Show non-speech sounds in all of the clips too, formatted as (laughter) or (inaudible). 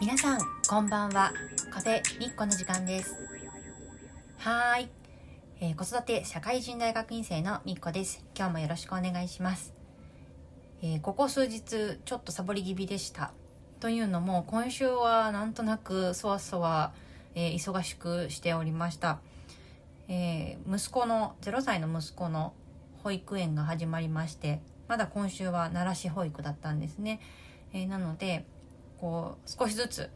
皆さんこんばんは。カフェみっこの時間です。はーい、えー子育て社会人大学院生のみっこです。今日もよろしくお願いします、えーここ数日ちょっとサボり気味でした。というのも今週はなんとなくそわそわ、えー忙しくしておりました、えー息子の0歳の息子の保育園が始まりましてまだ今週は奈良市保育だったんですね、えーなのでこう少しずつ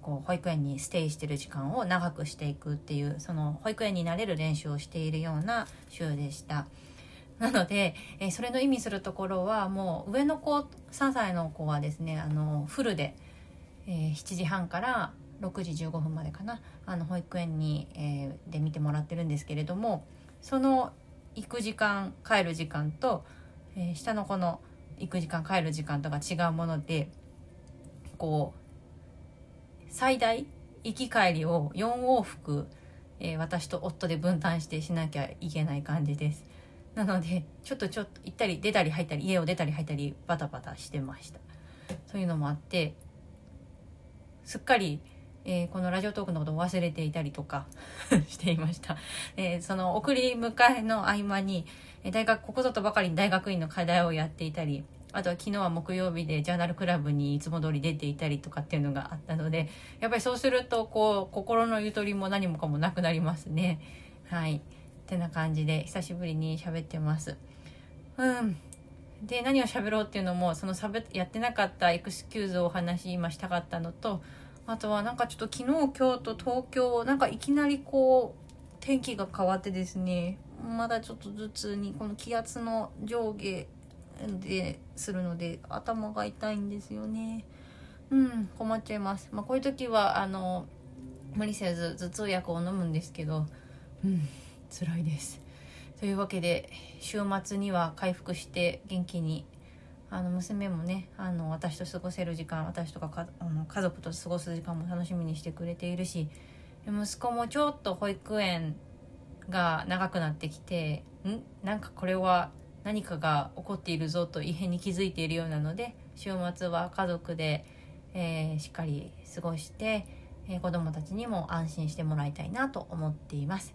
こう保育園にステイしてる時間を長くしていくっていうその保育園になれる練習をしているような週でした。なので、えそれの意味するところはもう上の子3歳の子はですねあのフルで、えー7時半から6時15分までかなあの保育園に、えーで見てもらってるんですけれどもその行く時間帰る時間と、えー下の子の行く時間帰る時間とか違うものでこう最大行き帰りを4往復、えー私と夫で分担してしなきゃいけない感じです。なのでちょっとちょっと行ったり出たり入ったり家を出たり入ったりバタバタしてました。そういうのもあってすっかり、えーこのラジオトークのことを忘れていたりとか (laughs) していました、えーその送り迎えの合間に大学ここぞとばかりに大学院の課題をやっていたりあとは昨日は木曜日でジャーナルクラブにいつも通り出ていたりとかっていうのがあったのでやっぱりそうするとこう心のゆとりも何もかもなくなりますね。はい。ってな感じで久しぶりに喋ってます。うん。で何を喋ろうっていうのもそのサブやってなかったエクスキューズをお話し今したかったのとあとはなんかちょっと昨日今日と東京なんかいきなりこう天気が変わってですねまだちょっと頭痛にこの気圧の上下でするので頭が痛いんですよね。うん困っちゃいます、まあ、こういう時はあの無理せず頭痛薬を飲むんですけどうん辛いです。というわけで週末には回復して元気にあの娘もねあの私と過ごせる時間私とかかあの家族と過ごす時間も楽しみにしてくれているし息子もちょっと保育園が長くなってきてん？なんかこれは何かが起こっているぞと異変に気づいているようなので週末は家族で、えーしっかり過ごして、えー子どもたちにも安心してもらいたいなと思っています。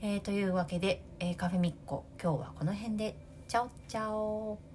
えーというわけで、えーカフェミッコ今日はこの辺でチャオチャオ